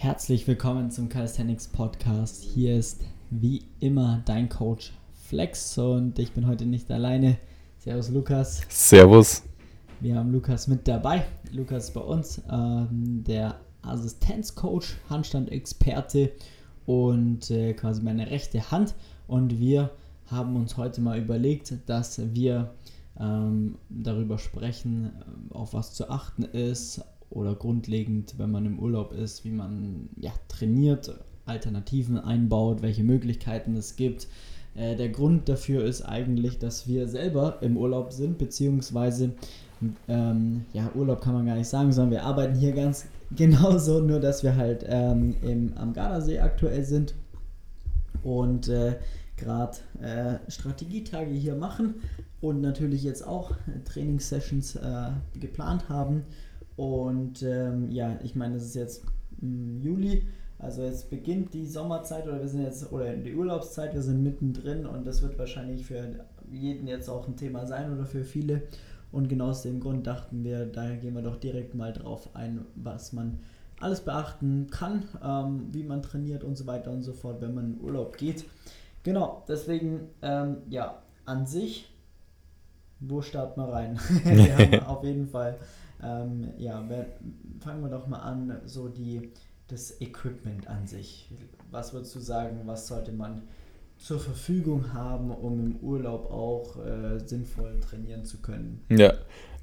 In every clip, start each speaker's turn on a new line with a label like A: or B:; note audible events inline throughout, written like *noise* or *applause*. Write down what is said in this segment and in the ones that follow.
A: Herzlich willkommen zum Calisthenics Podcast. Hier ist wie immer dein Coach Flex und ich bin heute nicht alleine. Servus Lukas.
B: Servus.
A: Wir haben Lukas mit dabei. Lukas ist bei uns, ähm, der Assistenzcoach, Handstand-Experte und äh, quasi meine rechte Hand. Und wir haben uns heute mal überlegt, dass wir ähm, darüber sprechen, auf was zu achten ist, oder grundlegend, wenn man im Urlaub ist, wie man ja, trainiert, Alternativen einbaut, welche Möglichkeiten es gibt. Äh, der Grund dafür ist eigentlich, dass wir selber im Urlaub sind, beziehungsweise ähm, ja, Urlaub kann man gar nicht sagen, sondern wir arbeiten hier ganz *laughs* genauso, nur dass wir halt ähm, im, am Gardasee aktuell sind und äh, gerade äh, Strategietage hier machen und natürlich jetzt auch Trainingssessions äh, geplant haben und ähm, ja, ich meine, es ist jetzt im Juli, also jetzt beginnt die Sommerzeit oder wir sind jetzt, oder die Urlaubszeit, wir sind mittendrin und das wird wahrscheinlich für jeden jetzt auch ein Thema sein oder für viele. Und genau aus dem Grund dachten wir, daher gehen wir doch direkt mal drauf ein, was man alles beachten kann, ähm, wie man trainiert und so weiter und so fort, wenn man in Urlaub geht. Genau, deswegen, ähm, ja, an sich, wo starten wir rein? *laughs* wir haben *laughs* auf jeden Fall ähm, ja, fangen wir doch mal an, so die, das Equipment an sich. Was würdest du sagen, was sollte man zur Verfügung haben, um im Urlaub auch äh, sinnvoll trainieren zu können?
B: Ja,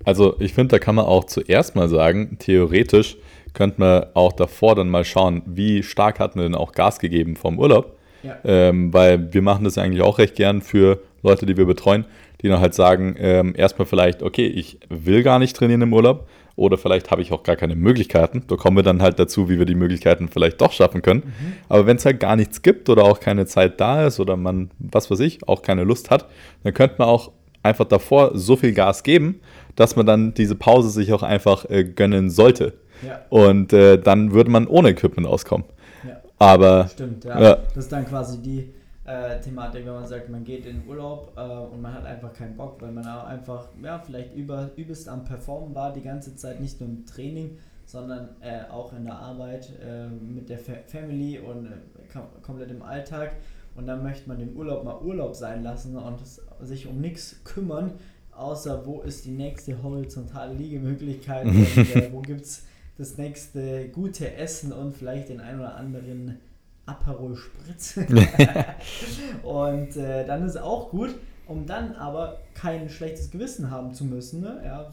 B: also ich finde, da kann man auch zuerst mal sagen, theoretisch könnte man auch davor dann mal schauen, wie stark hat man denn auch Gas gegeben vom Urlaub. Ja. Ähm, weil wir machen das eigentlich auch recht gern für Leute, die wir betreuen, die dann halt sagen, ähm, erstmal vielleicht, okay, ich will gar nicht trainieren im Urlaub oder vielleicht habe ich auch gar keine Möglichkeiten. Da kommen wir dann halt dazu, wie wir die Möglichkeiten vielleicht doch schaffen können. Mhm. Aber wenn es halt gar nichts gibt oder auch keine Zeit da ist oder man, was weiß ich, auch keine Lust hat, dann könnte man auch einfach davor so viel Gas geben, dass man dann diese Pause sich auch einfach äh, gönnen sollte. Ja. Und äh, dann würde man ohne Equipment auskommen. Ja. Aber.
A: Stimmt, ja. ja. Das ist dann quasi die äh, Thematik, wenn man sagt, man geht in Urlaub äh, und man hat einfach keinen Bock, weil man auch einfach, ja, vielleicht über, übelst am Performen war die ganze Zeit, nicht nur im Training, sondern äh, auch in der Arbeit äh, mit der Fa Family und äh, kom komplett im Alltag. Und dann möchte man den Urlaub mal Urlaub sein lassen und sich um nichts kümmern, außer wo ist die nächste horizontale Liegemöglichkeit *laughs* und äh, wo gibt es das nächste gute Essen und vielleicht den ein oder anderen Aperol Spritz. *laughs* und äh, dann ist es auch gut, um dann aber kein schlechtes Gewissen haben zu müssen. Ne? Ja,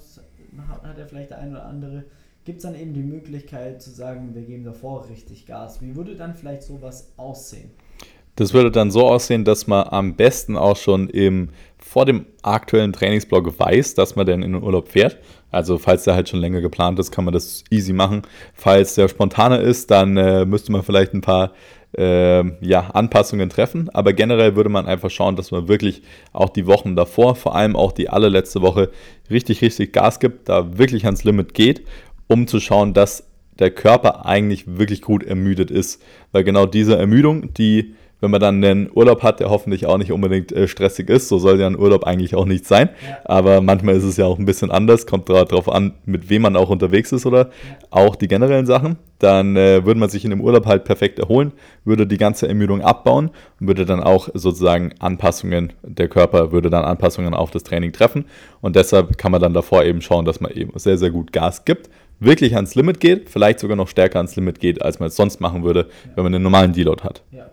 A: hat, hat ja vielleicht der eine oder andere. Gibt es dann eben die Möglichkeit zu sagen, wir geben davor richtig Gas. Wie würde dann vielleicht sowas aussehen?
B: Das würde dann so aussehen, dass man am besten auch schon im, vor dem aktuellen Trainingsblock weiß, dass man dann in den Urlaub fährt. Also falls der halt schon länger geplant ist, kann man das easy machen. Falls der spontaner ist, dann äh, müsste man vielleicht ein paar äh, ja, Anpassungen treffen. Aber generell würde man einfach schauen, dass man wirklich auch die Wochen davor, vor allem auch die allerletzte Woche, richtig, richtig Gas gibt, da wirklich ans Limit geht, um zu schauen, dass der Körper eigentlich wirklich gut ermüdet ist. Weil genau diese Ermüdung, die wenn man dann einen Urlaub hat, der hoffentlich auch nicht unbedingt äh, stressig ist. So soll ja ein Urlaub eigentlich auch nicht sein. Ja. Aber manchmal ist es ja auch ein bisschen anders. Kommt darauf an, mit wem man auch unterwegs ist oder ja. auch die generellen Sachen. Dann äh, würde man sich in dem Urlaub halt perfekt erholen, würde die ganze Ermüdung abbauen und würde dann auch sozusagen Anpassungen, der Körper würde dann Anpassungen auf das Training treffen. Und deshalb kann man dann davor eben schauen, dass man eben sehr, sehr gut Gas gibt wirklich ans Limit geht, vielleicht sogar noch stärker ans Limit geht, als man es sonst machen würde, ja. wenn man einen normalen Deload hat.
A: Ja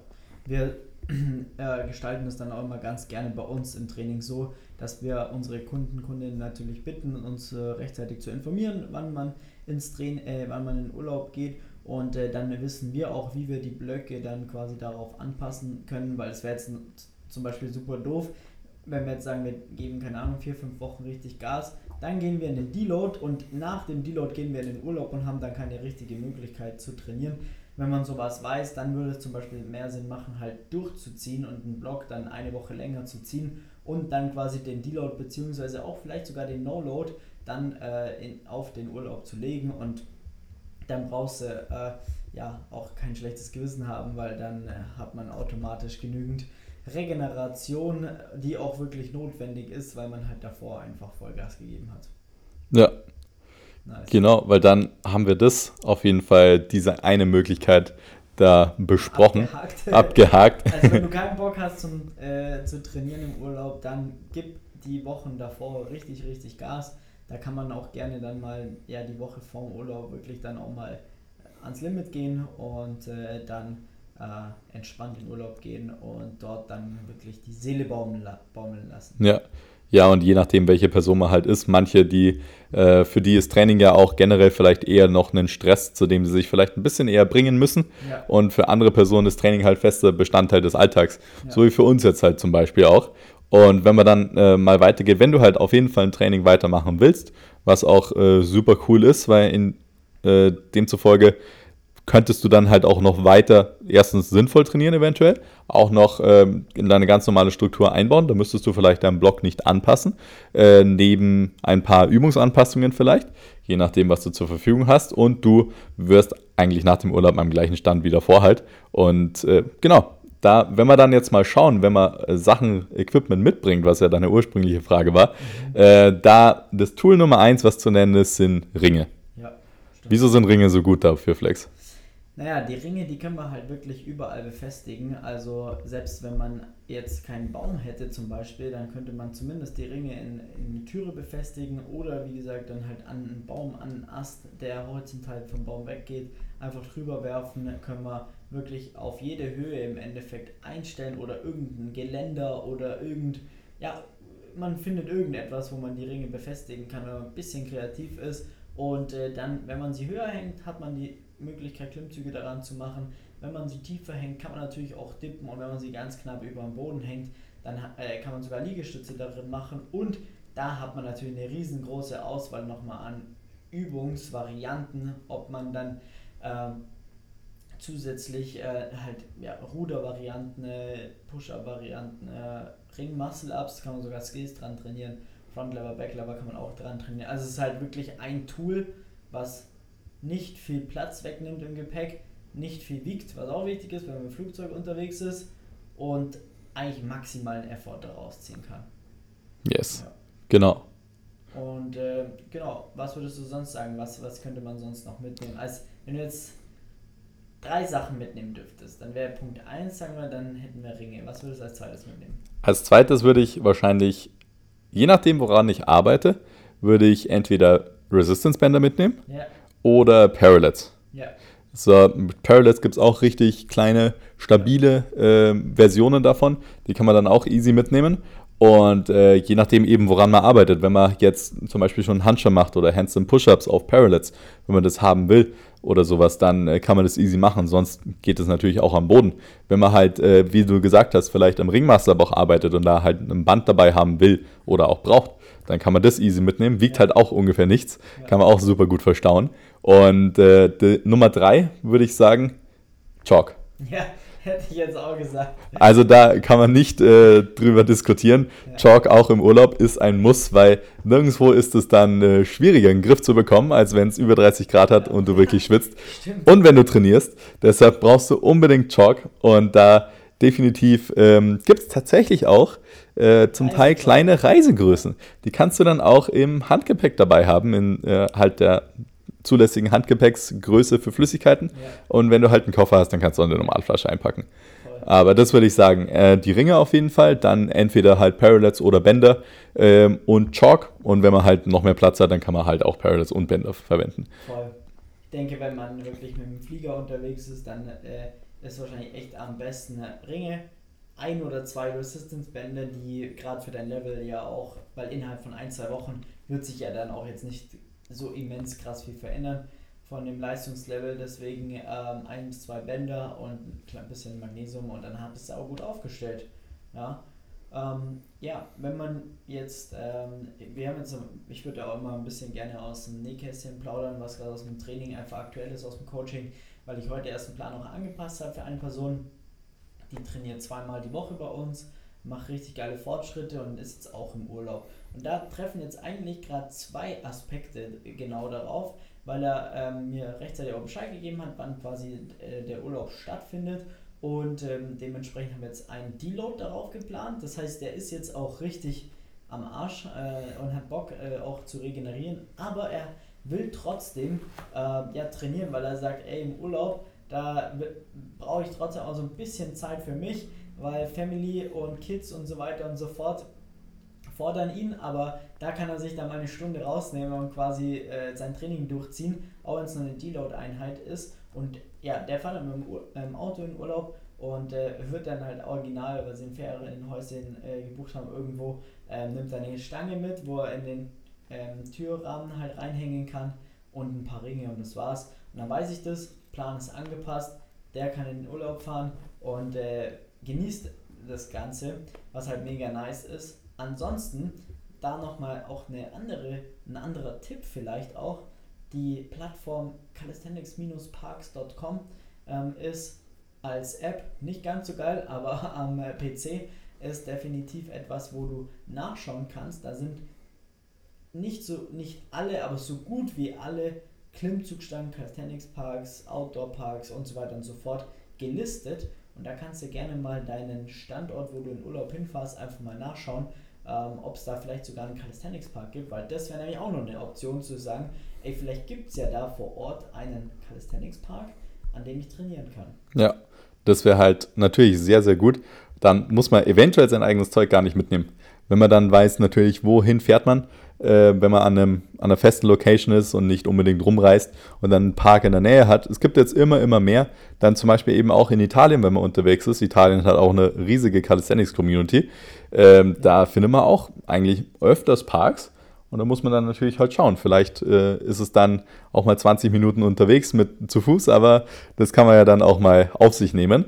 A: wir *clears throat* äh, gestalten das dann auch immer ganz gerne bei uns im Training so, dass wir unsere Kunden, Kundinnen natürlich bitten, uns äh, rechtzeitig zu informieren, wann man ins Training, äh, wann man in Urlaub geht. Und äh, dann wissen wir auch, wie wir die Blöcke dann quasi darauf anpassen können, weil es wäre jetzt zum Beispiel super doof, wenn wir jetzt sagen, wir geben keine Ahnung vier, fünf Wochen richtig Gas, dann gehen wir in den Deload und nach dem Deload gehen wir in den Urlaub und haben dann keine richtige Möglichkeit zu trainieren wenn man sowas weiß, dann würde es zum Beispiel mehr Sinn machen, halt durchzuziehen und einen Block dann eine Woche länger zu ziehen und dann quasi den Deload beziehungsweise auch vielleicht sogar den No-Load dann äh, in, auf den Urlaub zu legen und dann brauchst du äh, ja auch kein schlechtes Gewissen haben, weil dann äh, hat man automatisch genügend Regeneration, die auch wirklich notwendig ist, weil man halt davor einfach Vollgas gegeben hat.
B: Ja, Nice. Genau, weil dann haben wir das auf jeden Fall, diese eine Möglichkeit da besprochen. Abgehakt. Abgehakt.
A: Also wenn du *laughs* keinen Bock hast zum, äh, zu trainieren im Urlaub, dann gib die Wochen davor richtig, richtig Gas. Da kann man auch gerne dann mal ja, die Woche vorm Urlaub wirklich dann auch mal ans Limit gehen und äh, dann äh, entspannt in Urlaub gehen und dort dann wirklich die Seele baumeln, baumeln lassen.
B: Ja. Ja, und je nachdem, welche Person man halt ist, manche, die, äh, für die ist Training ja auch generell vielleicht eher noch ein Stress, zu dem sie sich vielleicht ein bisschen eher bringen müssen. Ja. Und für andere Personen ist Training halt fester Bestandteil des Alltags. Ja. So wie für uns jetzt halt zum Beispiel auch. Und wenn man dann äh, mal weitergeht, wenn du halt auf jeden Fall ein Training weitermachen willst, was auch äh, super cool ist, weil in äh, demzufolge könntest du dann halt auch noch weiter erstens sinnvoll trainieren eventuell, auch noch ähm, in deine ganz normale Struktur einbauen. Da müsstest du vielleicht deinen Block nicht anpassen, äh, neben ein paar Übungsanpassungen vielleicht, je nachdem, was du zur Verfügung hast. Und du wirst eigentlich nach dem Urlaub am gleichen Stand wieder vorhalt. Und äh, genau, da, wenn wir dann jetzt mal schauen, wenn man äh, Sachen, Equipment mitbringt, was ja deine ursprüngliche Frage war, mhm. äh, da das Tool Nummer eins, was zu nennen ist, sind Ringe. Ja, Wieso sind Ringe so gut dafür, Flex?
A: Naja, die Ringe, die können wir halt wirklich überall befestigen. Also selbst wenn man jetzt keinen Baum hätte zum Beispiel, dann könnte man zumindest die Ringe in, in die Türe befestigen oder wie gesagt dann halt an einen Baum, an einen Ast, der horizontal vom Baum weggeht, einfach drüber werfen. Dann können wir wirklich auf jede Höhe im Endeffekt einstellen oder irgendein Geländer oder irgend, ja, man findet irgendetwas, wo man die Ringe befestigen kann, wenn man ein bisschen kreativ ist. Und äh, dann, wenn man sie höher hängt, hat man die Möglichkeit, Klimmzüge daran zu machen. Wenn man sie tiefer hängt, kann man natürlich auch dippen und wenn man sie ganz knapp über dem Boden hängt, dann äh, kann man sogar Liegestütze darin machen und da hat man natürlich eine riesengroße Auswahl nochmal an Übungsvarianten, ob man dann äh, zusätzlich äh, halt ja, Rudervarianten, äh, Push-Up-Varianten, äh, Ring-Muscle-Ups, kann man sogar Skills dran trainieren, Front-Lever, Back-Lever kann man auch dran trainieren. Also es ist halt wirklich ein Tool, was nicht viel Platz wegnimmt im Gepäck, nicht viel wiegt, was auch wichtig ist, wenn man im Flugzeug unterwegs ist und eigentlich maximalen Effort daraus ziehen kann.
B: Yes, ja. genau.
A: Und äh, genau, was würdest du sonst sagen? Was, was könnte man sonst noch mitnehmen? Als wenn du jetzt drei Sachen mitnehmen dürftest, dann wäre Punkt 1, sagen wir, dann hätten wir Ringe. Was würdest du als zweites mitnehmen?
B: Als zweites würde ich wahrscheinlich, je nachdem, woran ich arbeite, würde ich entweder Resistance Bänder mitnehmen. Ja oder Parallels. Ja. So, mit Parallels gibt es auch richtig kleine, stabile äh, Versionen davon. Die kann man dann auch easy mitnehmen. Und äh, je nachdem eben, woran man arbeitet, wenn man jetzt zum Beispiel schon Handstand macht oder Handstand Push-Ups auf Parallels, wenn man das haben will oder sowas, dann äh, kann man das easy machen. Sonst geht es natürlich auch am Boden. Wenn man halt, äh, wie du gesagt hast, vielleicht am Ringmaster auch arbeitet und da halt ein Band dabei haben will oder auch braucht, dann kann man das easy mitnehmen. Wiegt halt auch ungefähr nichts. Kann man auch super gut verstauen. Und äh, die, Nummer drei würde ich sagen, Chalk. *laughs*
A: Ja, hätte ich jetzt auch gesagt.
B: Also da kann man nicht äh, drüber diskutieren. Ja. Chalk auch im Urlaub ist ein Muss, weil nirgendwo ist es dann äh, schwieriger, einen Griff zu bekommen, als wenn es über 30 Grad hat und du wirklich schwitzt. *laughs* Stimmt. Und wenn du trainierst. Deshalb brauchst du unbedingt Chalk. Und da definitiv ähm, gibt es tatsächlich auch äh, zum Teil kleine Reisegrößen. Die kannst du dann auch im Handgepäck dabei haben, in äh, halt der zulässigen Handgepäcksgröße für Flüssigkeiten. Ja. Und wenn du halt einen Koffer hast, dann kannst du auch eine Normalflasche einpacken. Voll. Aber das würde ich sagen, äh, die Ringe auf jeden Fall, dann entweder halt Parallels oder Bänder ähm, und Chalk. Und wenn man halt noch mehr Platz hat, dann kann man halt auch Parallels und Bänder verwenden.
A: Voll. Ich denke, wenn man wirklich mit dem Flieger unterwegs ist, dann äh, ist wahrscheinlich echt am besten Ringe, ein oder zwei Resistance-Bänder, die gerade für dein Level ja auch, weil innerhalb von ein, zwei Wochen wird sich ja dann auch jetzt nicht so immens krass viel verändern von dem Leistungslevel. Deswegen ähm, ein bis zwei Bänder und ein bisschen Magnesium und dann bist du auch gut aufgestellt. Ja, ähm, ja wenn man jetzt, ähm, wir haben jetzt, ich würde auch immer ein bisschen gerne aus dem Nähkästchen plaudern, was gerade aus dem Training einfach aktuell ist, aus dem Coaching, weil ich heute erst einen Plan auch angepasst habe für eine Person die trainiert zweimal die Woche bei uns, macht richtig geile Fortschritte und ist jetzt auch im Urlaub. Und da treffen jetzt eigentlich gerade zwei Aspekte genau darauf, weil er ähm, mir rechtzeitig auch Bescheid gegeben hat, wann quasi äh, der Urlaub stattfindet. Und ähm, dementsprechend haben wir jetzt einen Deload darauf geplant. Das heißt, der ist jetzt auch richtig am Arsch äh, und hat Bock äh, auch zu regenerieren. Aber er will trotzdem äh, ja, trainieren, weil er sagt, ey, im Urlaub, da brauche ich trotzdem auch so ein bisschen Zeit für mich, weil Family und Kids und so weiter und so fort fordern ihn, aber da kann er sich dann mal eine Stunde rausnehmen und quasi äh, sein Training durchziehen, auch wenn es nur eine Deload-Einheit ist. Und ja, der fährt dann mit dem Auto in Urlaub und äh, wird dann halt original, weil sie in Ferienhäuschen äh, gebucht haben, irgendwo, äh, nimmt seine Stange mit, wo er in den ähm, Türrahmen halt reinhängen kann und ein paar Ringe und das war's. Und dann weiß ich das, Plan ist angepasst, der kann in den Urlaub fahren und äh, genießt das Ganze, was halt mega nice ist. Ansonsten, da nochmal auch eine andere, ein anderer Tipp vielleicht auch, die Plattform calisthenics-parks.com ähm, ist als App nicht ganz so geil, *laughs* aber am äh, PC ist definitiv etwas, wo du nachschauen kannst. Da sind nicht so nicht alle, aber so gut wie alle Klimmzugstangen, Calisthenics Parks, Outdoor Parks und so weiter und so fort gelistet. Und da kannst du gerne mal deinen Standort, wo du in Urlaub hinfährst, einfach mal nachschauen, ähm, ob es da vielleicht sogar einen Calisthenics Park gibt, weil das wäre nämlich auch noch eine Option zu sagen, ey, vielleicht gibt es ja da vor Ort einen Calisthenics Park, an dem ich trainieren kann.
B: Ja, das wäre halt natürlich sehr, sehr gut. Dann muss man eventuell sein eigenes Zeug gar nicht mitnehmen. Wenn man dann weiß, natürlich, wohin fährt man, äh, wenn man an, einem, an einer festen Location ist und nicht unbedingt rumreist und dann einen Park in der Nähe hat. Es gibt jetzt immer, immer mehr. Dann zum Beispiel eben auch in Italien, wenn man unterwegs ist. Italien hat auch eine riesige Calisthenics-Community. Ähm, da findet man auch eigentlich öfters Parks. Und da muss man dann natürlich halt schauen. Vielleicht äh, ist es dann auch mal 20 Minuten unterwegs mit zu Fuß, aber das kann man ja dann auch mal auf sich nehmen.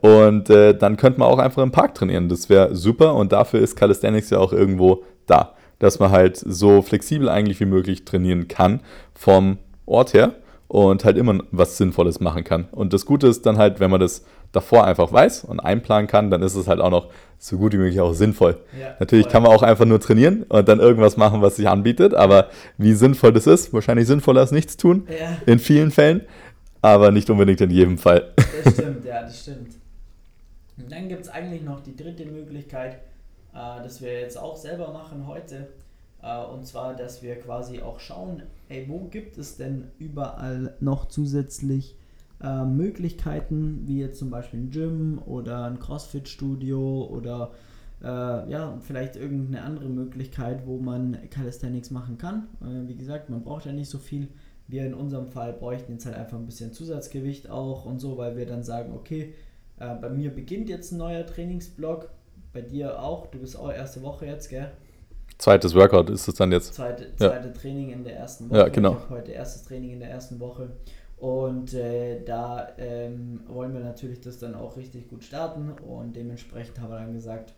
B: Und äh, dann könnte man auch einfach im Park trainieren. Das wäre super und dafür ist Calisthenics ja auch irgendwo da dass man halt so flexibel eigentlich wie möglich trainieren kann vom Ort her und halt immer was Sinnvolles machen kann. Und das Gute ist dann halt, wenn man das davor einfach weiß und einplanen kann, dann ist es halt auch noch so gut wie möglich auch sinnvoll. Ja, Natürlich voll. kann man auch einfach nur trainieren und dann irgendwas machen, was sich anbietet, aber wie sinnvoll das ist, wahrscheinlich sinnvoller als nichts tun, ja. in vielen Fällen, aber nicht unbedingt in jedem Fall.
A: Das stimmt, ja, das stimmt. Und dann gibt es eigentlich noch die dritte Möglichkeit, äh, das wir jetzt auch selber machen heute. Äh, und zwar, dass wir quasi auch schauen, ey, wo gibt es denn überall noch zusätzlich äh, Möglichkeiten, wie jetzt zum Beispiel ein Gym oder ein CrossFit-Studio oder äh, ja, vielleicht irgendeine andere Möglichkeit, wo man Calisthenics machen kann. Äh, wie gesagt, man braucht ja nicht so viel. Wir in unserem Fall bräuchten jetzt halt einfach ein bisschen Zusatzgewicht auch und so, weil wir dann sagen, okay, äh, bei mir beginnt jetzt ein neuer Trainingsblock, bei dir auch. Du bist auch erste Woche jetzt, gell?
B: Zweites Workout ist es dann jetzt.
A: Zweite, zweite ja. Training in der ersten Woche.
B: Ja, genau. Ich
A: heute erstes Training in der ersten Woche. Und äh, da ähm, wollen wir natürlich das dann auch richtig gut starten. Und dementsprechend haben wir dann gesagt,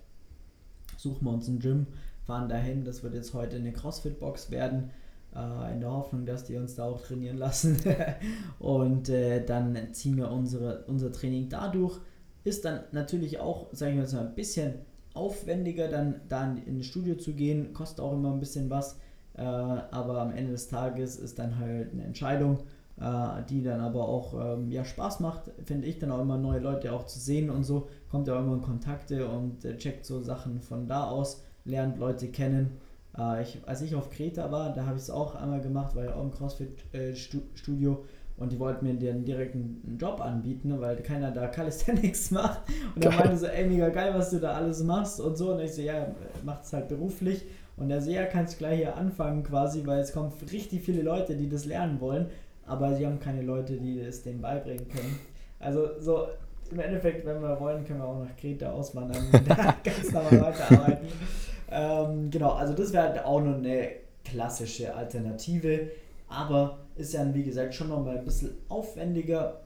A: suchen wir uns ein Gym, fahren dahin. Das wird jetzt heute eine CrossFit-Box werden. Äh, in der Hoffnung, dass die uns da auch trainieren lassen. *laughs* und äh, dann ziehen wir unsere, unser Training dadurch. Ist dann natürlich auch, sage ich mal, so ein bisschen aufwendiger, dann da in, das Studio zu gehen, kostet auch immer ein bisschen was. Äh, aber am Ende des Tages ist dann halt eine Entscheidung, äh, die dann aber auch ähm, ja, Spaß macht, finde ich dann auch immer neue Leute auch zu sehen und so, kommt ja auch immer in Kontakte und äh, checkt so Sachen von da aus, lernt Leute kennen. Äh, ich, als ich auf Kreta war, da habe ich es auch einmal gemacht, weil auch im CrossFit-Studio äh, und die wollten mir den direkten einen Job anbieten, ne, weil keiner da Calisthenics *laughs* macht. Und er meinte so, ey, mega geil, was du da alles machst und so. Und ich so, ja, macht es halt beruflich. Und er so, ja, kannst gleich hier anfangen quasi, weil es kommen richtig viele Leute, die das lernen wollen, aber sie haben keine Leute, die es denen beibringen können. Also so, im Endeffekt, wenn wir wollen, können wir auch nach Kreta auswandern und *laughs* da ganz normal weiterarbeiten. *laughs* ähm, genau, also das wäre halt auch noch eine klassische Alternative, aber ist ja, wie gesagt, schon nochmal ein bisschen aufwendiger,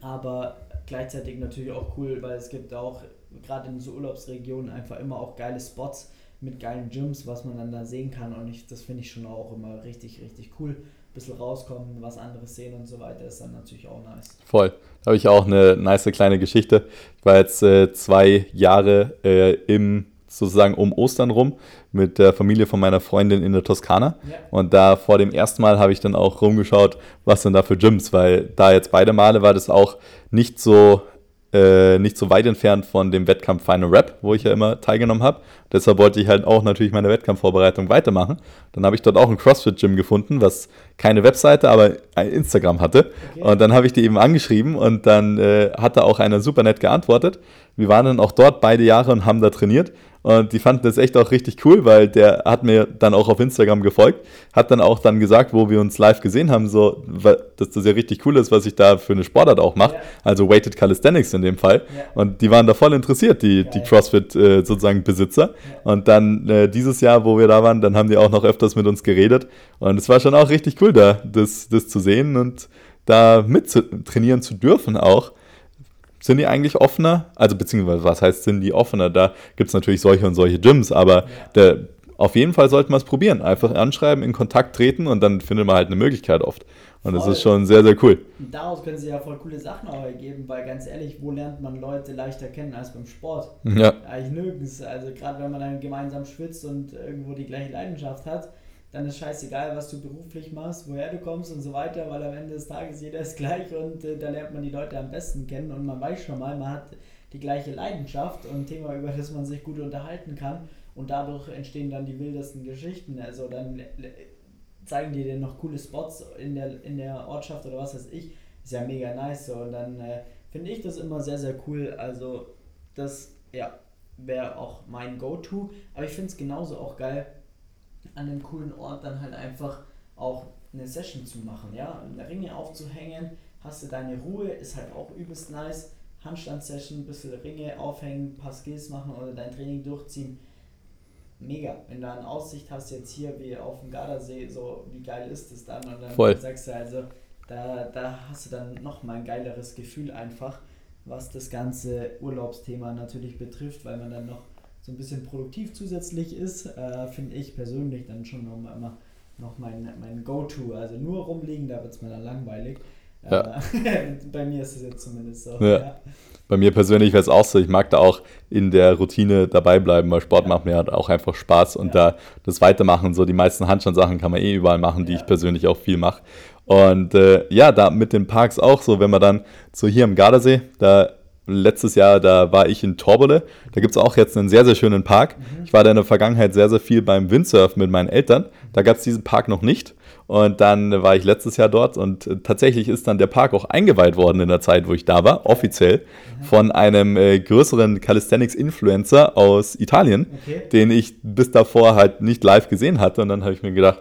A: aber gleichzeitig natürlich auch cool, weil es gibt auch gerade in so Urlaubsregionen einfach immer auch geile Spots mit geilen Gyms, was man dann da sehen kann und ich, das finde ich schon auch immer richtig, richtig cool. Ein bisschen rauskommen, was anderes sehen und so weiter ist dann natürlich auch nice.
B: Voll. Da habe ich auch eine nice kleine Geschichte. Ich war jetzt äh, zwei Jahre äh, im sozusagen um Ostern rum mit der Familie von meiner Freundin in der Toskana. Ja. Und da vor dem ersten Mal habe ich dann auch rumgeschaut, was denn da für Gyms, weil da jetzt beide Male war das auch nicht so äh, nicht so weit entfernt von dem Wettkampf Final Rap, wo ich ja immer teilgenommen habe. Deshalb wollte ich halt auch natürlich meine Wettkampfvorbereitung weitermachen. Dann habe ich dort auch ein CrossFit-Gym gefunden, was keine Webseite, aber ein Instagram hatte. Okay. Und dann habe ich die eben angeschrieben und dann äh, hat da auch einer super nett geantwortet. Wir waren dann auch dort beide Jahre und haben da trainiert. Und die fanden das echt auch richtig cool, weil der hat mir dann auch auf Instagram gefolgt, hat dann auch dann gesagt, wo wir uns live gesehen haben, so, dass das ja richtig cool ist, was ich da für eine Sportart auch mache. Ja. Also Weighted Calisthenics in dem Fall. Ja. Und die waren da voll interessiert, die, die CrossFit äh, sozusagen Besitzer. Ja. Und dann äh, dieses Jahr, wo wir da waren, dann haben die auch noch öfters mit uns geredet. Und es war schon auch richtig cool, da das, das zu sehen und da mit zu, trainieren zu dürfen auch sind die eigentlich offener? Also beziehungsweise was heißt, sind die offener? Da gibt es natürlich solche und solche Gyms, aber ja. der, auf jeden Fall sollte man es probieren. Einfach anschreiben, in Kontakt treten und dann findet man halt eine Möglichkeit oft. Und voll. das ist schon sehr, sehr cool.
A: Und daraus können sie ja voll coole Sachen auch ergeben, weil ganz ehrlich, wo lernt man Leute leichter kennen als beim Sport? Ja. Eigentlich nirgends. Also gerade wenn man dann gemeinsam schwitzt und irgendwo die gleiche Leidenschaft hat, dann ist scheißegal, was du beruflich machst, woher du kommst und so weiter, weil am Ende des Tages jeder ist gleich und äh, da lernt man die Leute am besten kennen und man weiß schon mal, man hat die gleiche Leidenschaft und ein Thema, über das man sich gut unterhalten kann und dadurch entstehen dann die wildesten Geschichten. Also dann zeigen die dir noch coole Spots in der, in der Ortschaft oder was weiß ich. Ist ja mega nice so und dann äh, finde ich das immer sehr, sehr cool. Also das, ja, wäre auch mein Go-To, aber ich finde es genauso auch geil, an einem coolen Ort dann halt einfach auch eine Session zu machen, ja, Ringe aufzuhängen, hast du deine Ruhe, ist halt auch übelst nice. Handstand-Session, ein bisschen Ringe aufhängen, ein paar Skills machen oder dein Training durchziehen. Mega. Wenn du eine Aussicht hast, jetzt hier wie auf dem Gardasee, so wie geil ist das dann? Und dann Voll. sagst du also, da, da hast du dann nochmal ein geileres Gefühl einfach, was das ganze Urlaubsthema natürlich betrifft, weil man dann noch so ein bisschen produktiv zusätzlich ist, äh, finde ich persönlich dann schon noch, immer noch mein, mein Go-To. Also nur rumliegen, da wird es mir dann langweilig. Ja. Äh, *laughs* bei mir ist es jetzt zumindest so. Ja. Ja.
B: Bei mir persönlich wäre es auch so, ich mag da auch in der Routine dabei bleiben, weil Sport macht mir halt auch einfach Spaß und da das Weitermachen, so die meisten Handstandsachen kann man eh überall machen, die ich persönlich auch viel mache. Und äh, ja, da mit den Parks auch so, wenn man dann so hier am Gardasee, da letztes Jahr, da war ich in Torbole. Da gibt es auch jetzt einen sehr, sehr schönen Park. Mhm. Ich war da in der Vergangenheit sehr, sehr viel beim Windsurfen mit meinen Eltern. Da gab es diesen Park noch nicht. Und dann war ich letztes Jahr dort und äh, tatsächlich ist dann der Park auch eingeweiht worden in der Zeit, wo ich da war, offiziell, mhm. von einem äh, größeren Calisthenics-Influencer aus Italien, okay. den ich bis davor halt nicht live gesehen hatte. Und dann habe ich mir gedacht,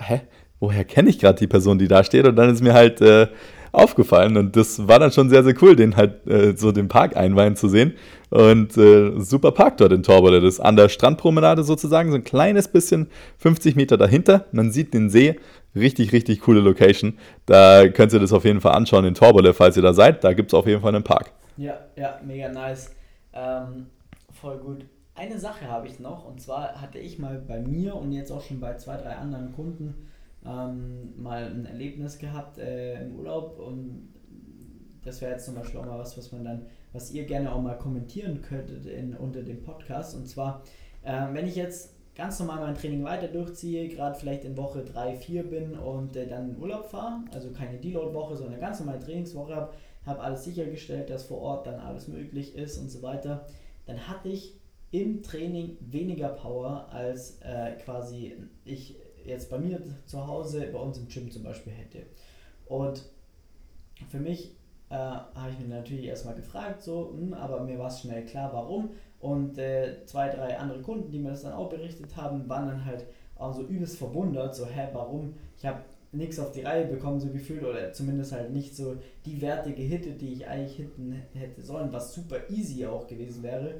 B: hä, woher kenne ich gerade die Person, die da steht? Und dann ist mir halt äh, aufgefallen. Und das war dann schon sehr, sehr cool, den halt äh, so den Park einweihen zu sehen. Und äh, super Park dort in Torbole. Das ist an der Strandpromenade sozusagen, so ein kleines bisschen 50 Meter dahinter. Man sieht den See. Richtig, richtig coole Location. Da könnt ihr das auf jeden Fall anschauen in Torbole, falls ihr da seid. Da gibt es auf jeden Fall einen Park.
A: Ja, ja, mega nice. Ähm, voll gut. Eine Sache habe ich noch und zwar hatte ich mal bei mir und jetzt auch schon bei zwei, drei anderen Kunden ähm, mal ein Erlebnis gehabt äh, im Urlaub und das wäre jetzt zum Beispiel auch mal was, was man dann, was ihr gerne auch mal kommentieren könntet in, unter dem Podcast. Und zwar, äh, wenn ich jetzt ganz normal mein Training weiter durchziehe, gerade vielleicht in Woche 3, 4 bin und äh, dann in Urlaub fahre, also keine Deload-Woche, sondern ganz normale Trainingswoche habe, habe alles sichergestellt, dass vor Ort dann alles möglich ist und so weiter, dann hatte ich im Training weniger Power als äh, quasi ich jetzt bei mir zu Hause, bei uns im Gym zum Beispiel hätte. Und für mich äh, habe ich mir natürlich erstmal gefragt, so, mh, hm, aber mir war es schnell klar, warum. Und äh, zwei, drei andere Kunden, die mir das dann auch berichtet haben, waren dann halt auch so übelst verwundert, so, hä, warum? Ich habe nichts auf die Reihe bekommen, so gefühlt, oder zumindest halt nicht so die Werte gehittet, die ich eigentlich hitten hätte sollen, was super easy auch gewesen wäre.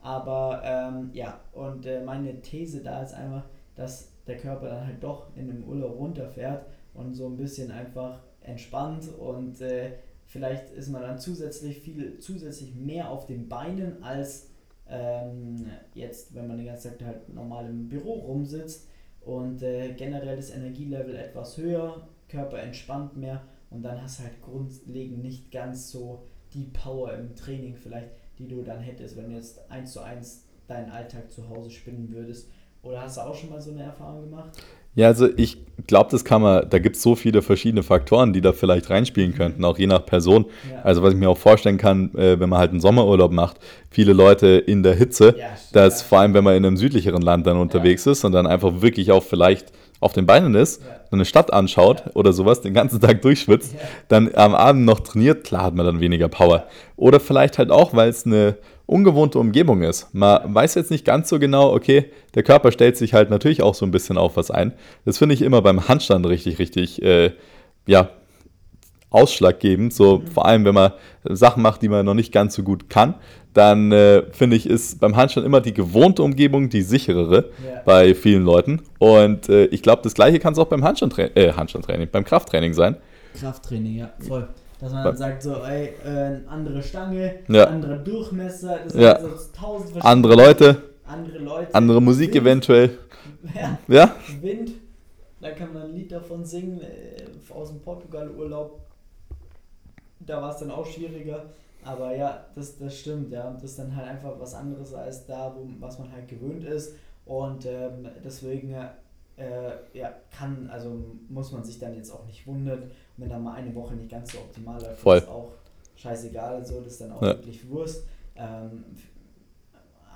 A: Aber ähm, ja, und äh, meine These da ist einfach, dass der Körper dann halt doch in dem Urlaub runterfährt und so ein bisschen einfach entspannt und äh, vielleicht ist man dann zusätzlich viel, zusätzlich mehr auf den Beinen als ähm, jetzt, wenn man den ganzen Tag halt normal im Büro rumsitzt und äh, generell das Energielevel etwas höher, Körper entspannt mehr und dann hast halt grundlegend nicht ganz so die Power im Training vielleicht, die du dann hättest, wenn du jetzt eins zu eins deinen Alltag zu Hause spinnen würdest oder hast du auch schon mal so eine Erfahrung gemacht?
B: Ja, also ich glaube, das kann man, da gibt es so viele verschiedene Faktoren, die da vielleicht reinspielen könnten, auch je nach Person. Ja. Also was ich mir auch vorstellen kann, äh, wenn man halt einen Sommerurlaub macht, viele Leute in der Hitze, ja, dass ja. vor allem, wenn man in einem südlicheren Land dann unterwegs ist und dann einfach wirklich auch vielleicht auf den Beinen ist, ja. eine Stadt anschaut ja. oder sowas, den ganzen Tag durchschwitzt, ja. dann am Abend noch trainiert, klar hat man dann weniger Power. Oder vielleicht halt auch, weil es eine ungewohnte Umgebung ist. Man weiß jetzt nicht ganz so genau, okay, der Körper stellt sich halt natürlich auch so ein bisschen auf was ein. Das finde ich immer beim Handstand richtig, richtig, äh, ja, ausschlaggebend. So mhm. vor allem, wenn man Sachen macht, die man noch nicht ganz so gut kann, dann äh, finde ich, ist beim Handstand immer die gewohnte Umgebung die sicherere yeah. bei vielen Leuten. Und äh, ich glaube, das gleiche kann es auch beim Handstandtra äh, Handstandtraining, beim Krafttraining sein.
A: Krafttraining, ja, voll. Dass man dann sagt, so, ey, äh, andere Stange, ja. anderer Durchmesser, das
B: ja. so tausend andere Leute, andere Leute, andere Musik Wind. eventuell. *laughs*
A: Ja. ja. Wind, da kann man ein Lied davon singen, äh, aus dem Portugal-Urlaub. Da war es dann auch schwieriger. Aber ja, das, das stimmt, ja. Das ist dann halt einfach was anderes als da, wo, was man halt gewöhnt ist. Und ähm, deswegen äh, ja, kann, also muss man sich dann jetzt auch nicht wundern, wenn dann mal eine Woche nicht ganz so optimal läuft.
B: Voll.
A: ist auch scheißegal, so, das ist dann auch ja. wirklich Wurst. Ähm,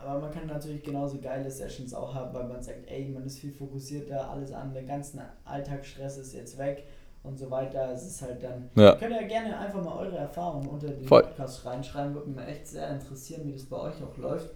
A: aber man kann natürlich genauso geile Sessions auch haben, weil man sagt, ey, man ist viel fokussierter, alles an, der ganzen Alltagsstress ist jetzt weg und so weiter. Es ist halt dann. Ja. Könnt ihr gerne einfach mal eure Erfahrungen unter den Voll. Podcast reinschreiben. Würde mich echt sehr interessieren, wie das bei euch auch läuft.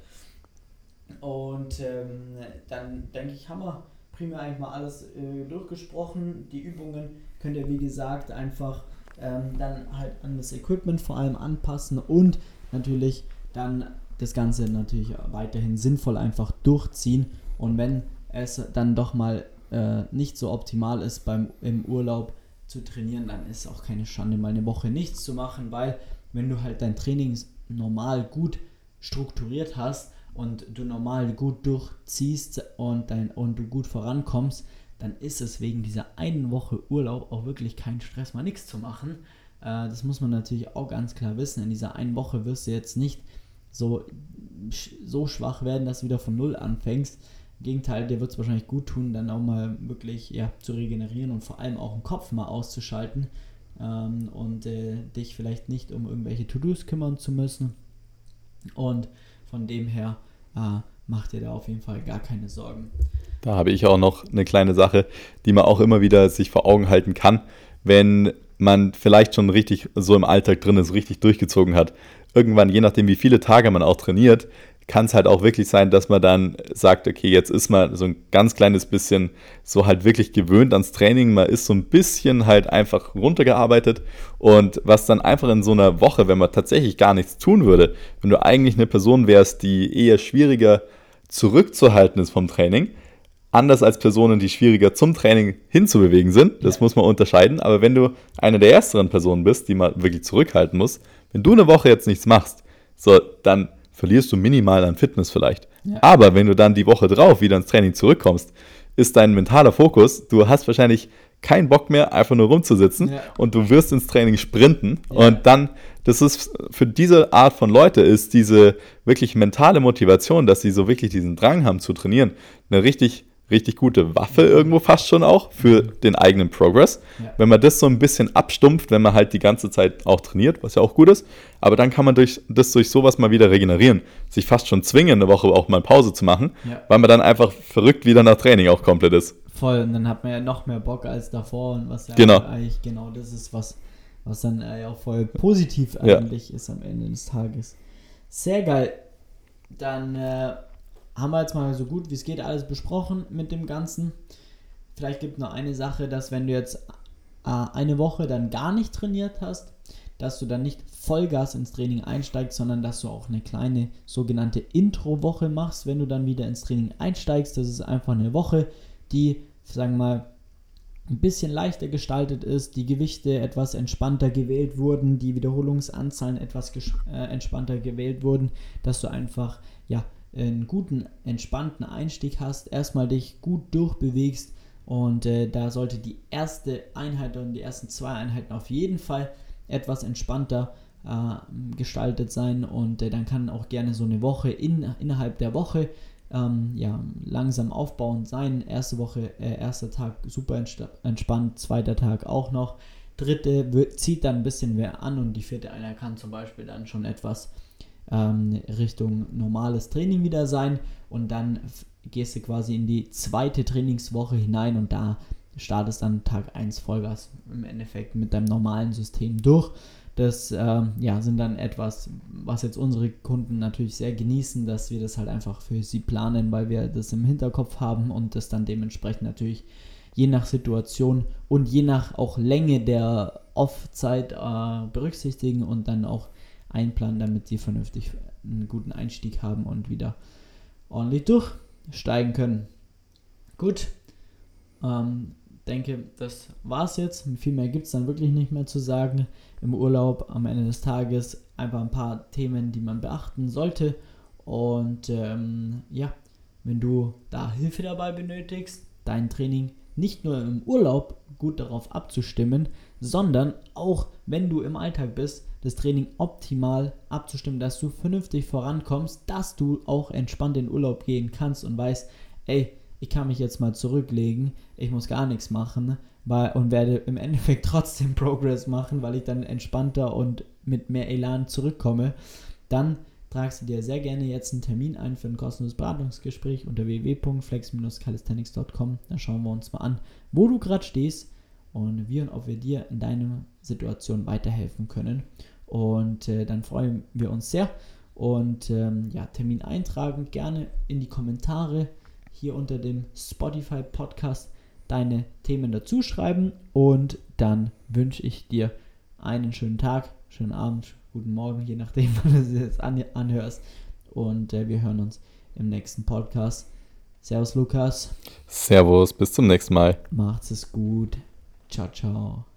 A: Und ähm, dann denke ich, haben wir primär eigentlich mal alles äh, durchgesprochen. Die Übungen könnt ihr, wie gesagt, einfach ähm, dann halt an das Equipment vor allem anpassen und natürlich dann das Ganze natürlich weiterhin sinnvoll einfach durchziehen. Und wenn es dann doch mal äh, nicht so optimal ist beim im Urlaub, zu trainieren, dann ist auch keine Schande, mal eine Woche nichts zu machen, weil wenn du halt dein Training normal gut strukturiert hast und du normal gut durchziehst und, dein, und du gut vorankommst, dann ist es wegen dieser einen Woche Urlaub auch wirklich kein Stress, mal nichts zu machen. Äh, das muss man natürlich auch ganz klar wissen. In dieser einen Woche wirst du jetzt nicht so, so schwach werden, dass du wieder von Null anfängst. Gegenteil, dir wird es wahrscheinlich gut tun, dann auch mal wirklich ja, zu regenerieren und vor allem auch im Kopf mal auszuschalten ähm, und äh, dich vielleicht nicht um irgendwelche To-Dos kümmern zu müssen. Und von dem her äh, mach dir da auf jeden Fall gar keine Sorgen.
B: Da habe ich auch noch eine kleine Sache, die man auch immer wieder sich vor Augen halten kann, wenn man vielleicht schon richtig so im Alltag drin ist, richtig durchgezogen hat. Irgendwann, je nachdem, wie viele Tage man auch trainiert, kann es halt auch wirklich sein, dass man dann sagt, okay, jetzt ist man so ein ganz kleines bisschen so halt wirklich gewöhnt ans Training, man ist so ein bisschen halt einfach runtergearbeitet. Und was dann einfach in so einer Woche, wenn man tatsächlich gar nichts tun würde, wenn du eigentlich eine Person wärst, die eher schwieriger zurückzuhalten ist vom Training, anders als Personen, die schwieriger zum Training hinzubewegen sind, das ja. muss man unterscheiden, aber wenn du eine der ersteren Personen bist, die man wirklich zurückhalten muss, wenn du eine Woche jetzt nichts machst, so, dann verlierst du minimal an Fitness vielleicht. Ja. Aber wenn du dann die Woche drauf wieder ins Training zurückkommst, ist dein mentaler Fokus, du hast wahrscheinlich keinen Bock mehr, einfach nur rumzusitzen ja. und du wirst ins Training sprinten ja. und dann, das ist für diese Art von Leute ist diese wirklich mentale Motivation, dass sie so wirklich diesen Drang haben zu trainieren, eine richtig richtig gute Waffe irgendwo fast schon auch für den eigenen Progress. Ja. Wenn man das so ein bisschen abstumpft, wenn man halt die ganze Zeit auch trainiert, was ja auch gut ist, aber dann kann man durch, das durch sowas mal wieder regenerieren. Sich fast schon zwingen, eine Woche auch mal Pause zu machen, ja. weil man dann einfach verrückt wieder nach Training auch komplett ist.
A: Voll, und dann hat man ja noch mehr Bock als davor und was ja
B: genau.
A: eigentlich genau das ist, was, was dann ja auch voll positiv eigentlich ja. ist am Ende des Tages. Sehr geil. Dann äh, haben wir jetzt mal so gut wie es geht alles besprochen mit dem Ganzen. Vielleicht gibt es noch eine Sache, dass wenn du jetzt äh, eine Woche dann gar nicht trainiert hast, dass du dann nicht Vollgas ins Training einsteigst, sondern dass du auch eine kleine sogenannte Intro-Woche machst, wenn du dann wieder ins Training einsteigst. Das ist einfach eine Woche, die, sagen wir mal, ein bisschen leichter gestaltet ist, die Gewichte etwas entspannter gewählt wurden, die Wiederholungsanzahlen etwas äh, entspannter gewählt wurden, dass du einfach ja einen guten, entspannten Einstieg hast, erstmal dich gut durchbewegst und äh, da sollte die erste Einheit und die ersten zwei Einheiten auf jeden Fall etwas entspannter äh, gestaltet sein und äh, dann kann auch gerne so eine Woche in, innerhalb der Woche ähm, ja, langsam aufbauend sein. Erste Woche, äh, erster Tag super entspannt, zweiter Tag auch noch. Dritte wird, zieht dann ein bisschen mehr an und die vierte Einheit kann zum Beispiel dann schon etwas ähm, Richtung normales Training wieder sein und dann gehst du quasi in die zweite Trainingswoche hinein und da startest dann Tag 1 Vollgas im Endeffekt mit deinem normalen System durch. Das äh, ja, sind dann etwas, was jetzt unsere Kunden natürlich sehr genießen, dass wir das halt einfach für sie planen, weil wir das im Hinterkopf haben und das dann dementsprechend natürlich je nach Situation und je nach auch Länge der Off-Zeit äh, berücksichtigen und dann auch einplanen, damit sie vernünftig einen guten Einstieg haben und wieder ordentlich durchsteigen können. Gut, ähm, denke, das war's jetzt. Viel mehr gibt es dann wirklich nicht mehr zu sagen. Im Urlaub am Ende des Tages einfach ein paar Themen, die man beachten sollte. Und ähm, ja, wenn du da Hilfe dabei benötigst, dein Training nicht nur im Urlaub gut darauf abzustimmen, sondern auch wenn du im Alltag bist, das Training optimal abzustimmen, dass du vernünftig vorankommst, dass du auch entspannt in Urlaub gehen kannst und weißt, ey, ich kann mich jetzt mal zurücklegen, ich muss gar nichts machen weil, und werde im Endeffekt *laughs* trotzdem Progress machen, weil ich dann entspannter und mit mehr Elan zurückkomme, dann tragst du dir sehr gerne jetzt einen Termin ein für ein kostenloses Beratungsgespräch unter www.flex-calisthenics.com. Da schauen wir uns mal an, wo du gerade stehst und wie und ob wir dir in deiner Situation weiterhelfen können. Und äh, dann freuen wir uns sehr. Und ähm, ja, Termin eintragen gerne in die Kommentare hier unter dem Spotify Podcast deine Themen dazu schreiben und dann wünsche ich dir einen schönen Tag, schönen Abend, guten Morgen, je nachdem, *laughs* wann du es jetzt anhörst. Und äh, wir hören uns im nächsten Podcast. Servus, Lukas.
B: Servus, bis zum nächsten Mal.
A: Macht's es gut. Ciao, ciao.